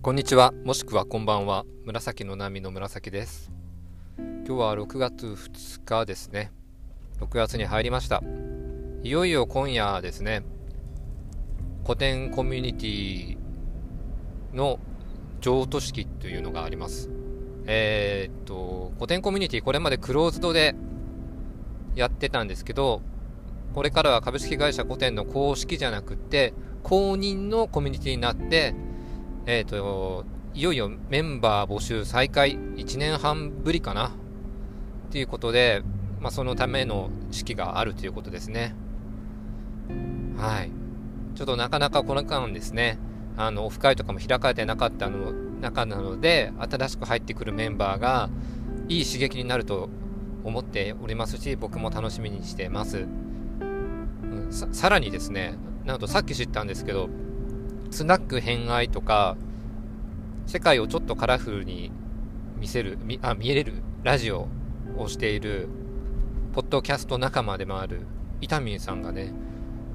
こんにちは、もしくはこんばんは。紫の波の紫です。今日は6月2日ですね。6月に入りました。いよいよ今夜ですね、古典コミュニティの譲渡式というのがあります。えー、っと、古典コミュニティ、これまでクローズドでやってたんですけど、これからは株式会社古典の公式じゃなくて、公認のコミュニティになって、えっ、ー、と、いよいよメンバー募集再開、1年半ぶりかなっていうことで、まあ、そのための式があるということですね。はい。ちょっとなかなかこの間ですね、あの、オフ会とかも開かれてなかったの中なので、新しく入ってくるメンバーが、いい刺激になると思っておりますし、僕も楽しみにしてます。うん、ささらにですね、なんとさっき知ったんですけど、スナック偏愛とか、世界をちょっとカラフルに見せる、みあ見えるラジオをしている、ポッドキャスト仲間でもある、イタミンさんがね、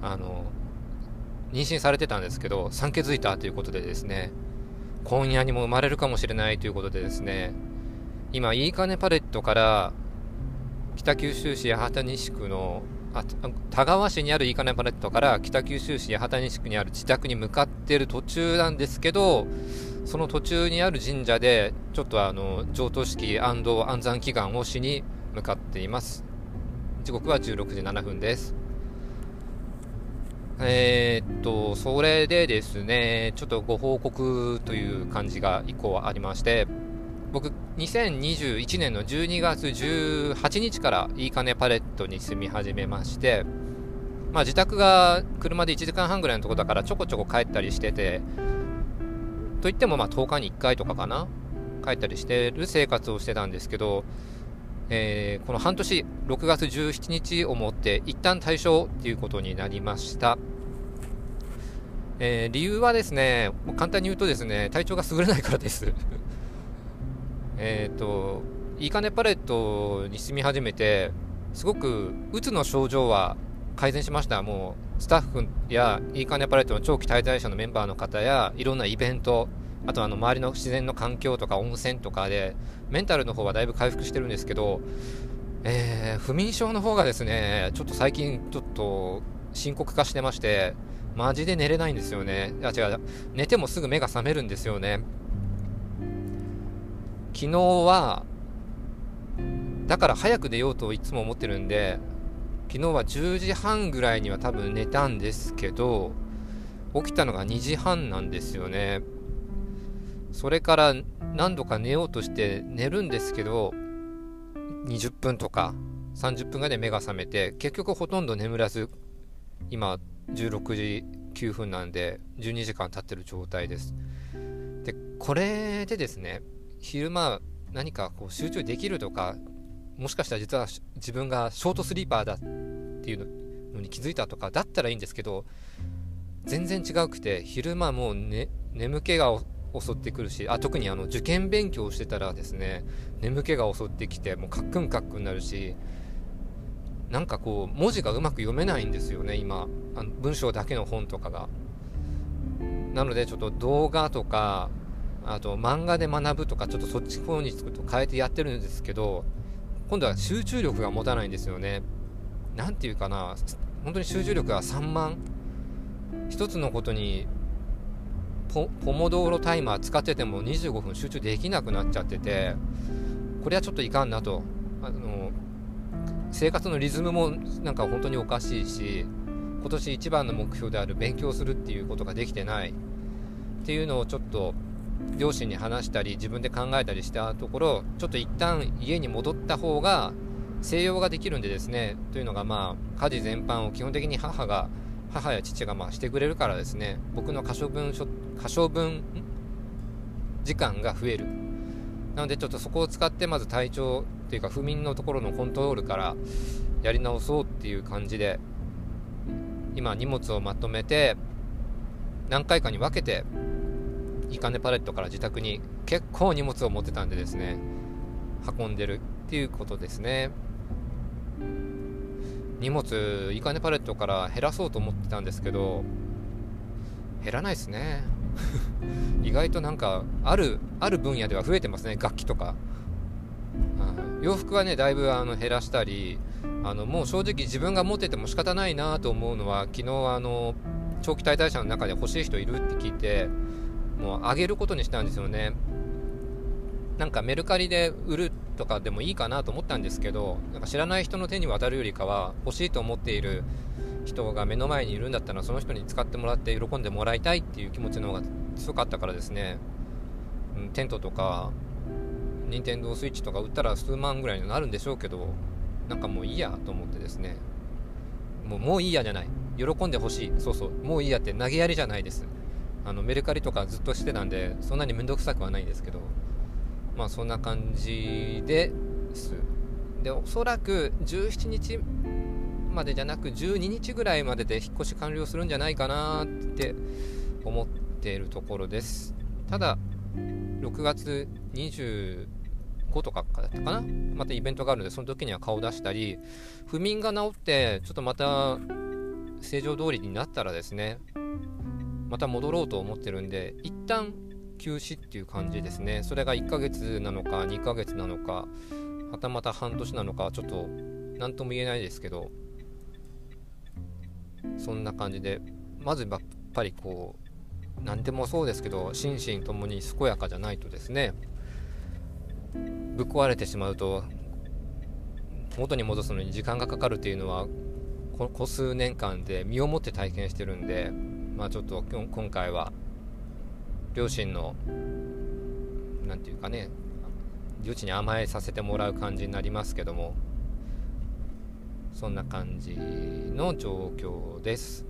あの、妊娠されてたんですけど、産気づいたということでですね、今夜にも生まれるかもしれないということでですね、今、いいかねパレットから、北九州市八幡西区のあ田川市にあるいいかねパレットから北九州市八幡西区にある自宅に向かっている途中なんですけど、その途中にある神社で、ちょっとあの、上等式安産祈願をしに向かっています。時刻は16時7分です。えー、っと、それでですね、ちょっとご報告という感じが以降ありまして、僕、2021年の12月18日からいいかねパレットに住み始めまして、まあ自宅が車で1時間半ぐらいのとこだからちょこちょこ帰ったりしてて、といってもまあ10日に1回とかかな、帰ったりしてる生活をしてたんですけど、えー、この半年、6月17日をもって一旦退所っていうことになりました。えー、理由はですね、簡単に言うとですね、体調が優れないからですえっ、ー、と、いいかねパレットに住み始めて、すごくうつの症状は改善しました。もう、スタッフやいいかねパレットの長期滞在者のメンバーの方や、いろんなイベント、あとあの周りの自然の環境とか温泉とかで、メンタルの方はだいぶ回復してるんですけど、えー、不眠症の方がですね、ちょっと最近ちょっと深刻化してまして、マジで寝れないんですよね。あ、違う、寝てもすぐ目が覚めるんですよね。昨日は、だから早く寝ようといつも思ってるんで、昨日は10時半ぐらいには多分寝たんですけど、起きたのが2時半なんですよね。それから何度か寝ようとして寝るんですけど、20分とか30分ぐらいで目が覚めて、結局ほとんど眠らず、今16時9分なんで、12時間経ってる状態です。で、これでですね、昼間何かこう集中できるとか、もしかしたら実は自分がショートスリーパーだっていうのに気づいたとかだったらいいんですけど、全然違うくて、昼間もう、ね、眠気が襲ってくるし、あ特にあの受験勉強してたらですね、眠気が襲ってきて、もうカックンカックンになるし、なんかこう、文字がうまく読めないんですよね、今。あの文章だけの本とかが。なので、ちょっと動画とか、あと漫画で学ぶとかちょっとそっち方につくと変えてやってるんですけど今度は集中力が持たないんですよね。何て言うかな本当に集中力が3万一つのことにポモドーロタイマー使ってても25分集中できなくなっちゃっててこれはちょっといかんなと。あの生活のリズムもなんか本当におかしいし今年一番の目標である勉強するっていうことができてない。っていうのをちょっと両親に話したり自分で考えたりしたところちょっと一旦家に戻った方が静養ができるんでですねというのがまあ家事全般を基本的に母が母や父がまあしてくれるからですね僕の可処分可処分時間が増える。なのでちょっとそこを使ってまず体調っていうか不眠のところのコントロールからやり直そうっていう感じで今荷物をまとめて何回かに分けていかねパレットから自宅に結構荷物を持ってたんでですね、運んでるっていうことですね。荷物、いかねパレットから減らそうと思ってたんですけど、減らないですね。意外となんかあるある分野では増えてますね楽器とか、洋服はねだいぶあの減らしたりあのもう正直自分が持ってても仕方ないなと思うのは昨日あの長期滞在者の中で欲しい人いるって聞いてもうあげることにしたんですよね。なんかメルカリで売るとかでもいいかなと思ったんですけどなんか知らない人の手に渡るよりかは欲しいと思っている人が目の前にいるんだったらその人に使ってもらって喜んでもらいたいっていう気持ちの方が強かったからですね、うん、テントとか任天堂 switch とか売ったら数万ぐらいになるんでしょうけどなんかもういいやと思ってですね。もうもういいやじゃない。喜んでほしい。そうそう。もういいやって投げやりじゃないです。あのメルカリとかずっとしてたんでそんなに面倒くさくはないんですけどまあそんな感じです。でおそらく17日までじゃなく12日ぐらいまでで引っ越し完了するんじゃないかなって思っているところです。ただ6月25とかだったかな？またイベントがあるのでその時には顔出したり不眠が治ってちょっとまた正常通りになったらですねまた戻ろうと思ってるんで一旦休止っていう感じですね。それが1ヶ月なのか2ヶ月なのかはたまた半年なのかちょっと何とも言えないですけどそんな感じでまずやっぱりこう何でもそうですけど心身ともに健やかじゃないとですねぶっ壊れてしまうと元に戻すのに時間がかかるっていうのはここ数年間で身をもって体験してるんでまあちょっと今回は両親の何て言うかね両親に甘えさせてもらう感じになりますけどもそんな感じの状況です。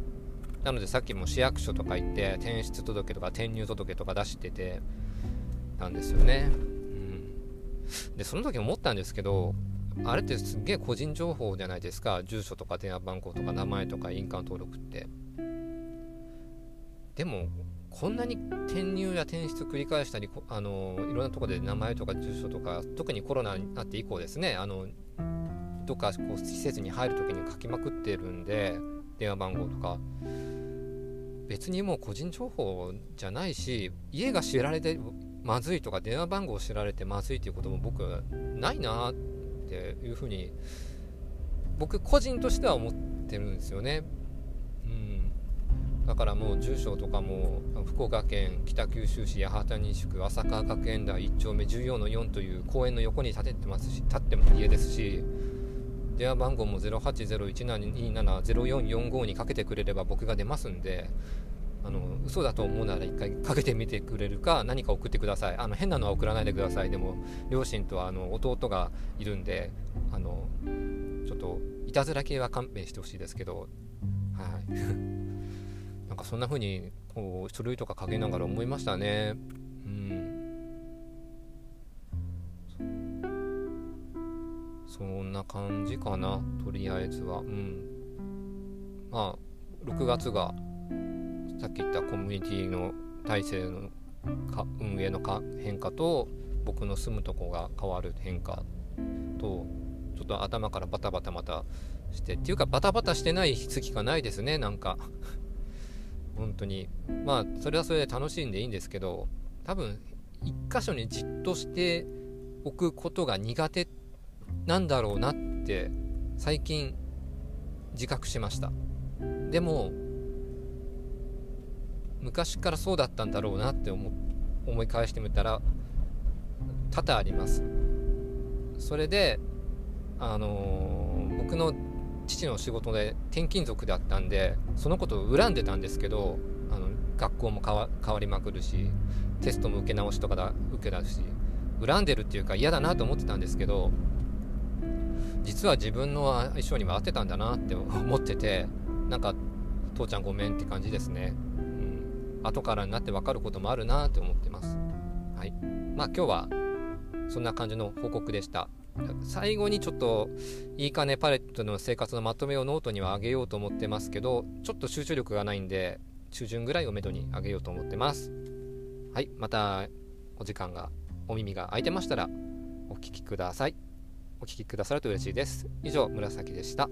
なのでさっきも市役所とか行って転出届とか転入届とか出しててたんですよね、うん、でその時思ったんですけどあれってすっげえ個人情報じゃないですか。住所とか電話番号とか名前とか印鑑登録って。でもこんなに転入や転出繰り返したりあのいろんなところで名前とか住所とか特にコロナになって以降ですねあのどっかこう施設に入る時に書きまくってるんで電話番号とか別にもう個人情報じゃないし家が知られてまずいとか電話番号を知られてまずいっていうことも僕はないなっていうふうに僕個人としては思ってるんですよね。だからもう住所とかも福岡県北九州市八幡西区浅川学園台1丁目14の4という公園の横に建ててますし建っても家ですし電話番号も08017270445にかけてくれれば僕が出ますんであの嘘だと思うなら一回かけてみてくれるか何か送ってください。あの変なのは送らないでください。でも両親とあの弟がいるんであのちょっといたずら系は勘弁してほしいですけどはい。なんかそんな風にこう書類とか書きながら思いましたね。うん。そんな感じかな、とりあえずは。うん。まあ、6月が、さっき言ったコミュニティの体制のか運営のか変化と、僕の住むとこが変わる変化と、ちょっと頭からバタバタまたしてっていうかバタバタしてない月がないですねなんか本当に。まあそれはそれで楽しんでいいんですけど多分一箇所にじっとしておくことが苦手なんだろうなって最近自覚しました。でも昔からそうだったんだろうなって思思い返してみたら多々あります。それであのー、僕の父の仕事で転勤族だったんでそのことを恨んでたんですけどあの学校も変わりまくるしテストも受け直しとかだ受けだし恨んでるっていうか嫌だなと思ってたんですけど実は自分の相性には合ってたんだなって思っててなんか父ちゃんごめんって感じですね、うん、後からになって分かることもあるなって思ってます。はい。まあ今日はそんな感じの報告でした。最後にちょっといいかねパレットの生活のまとめをノートにはあげようと思ってますけどちょっと集中力がないんで中旬ぐらいをめどにあげようと思ってます。はいまたお時間がお耳が空いてましたらお聴きください。お聴きくださると嬉しいです。以上紫でした。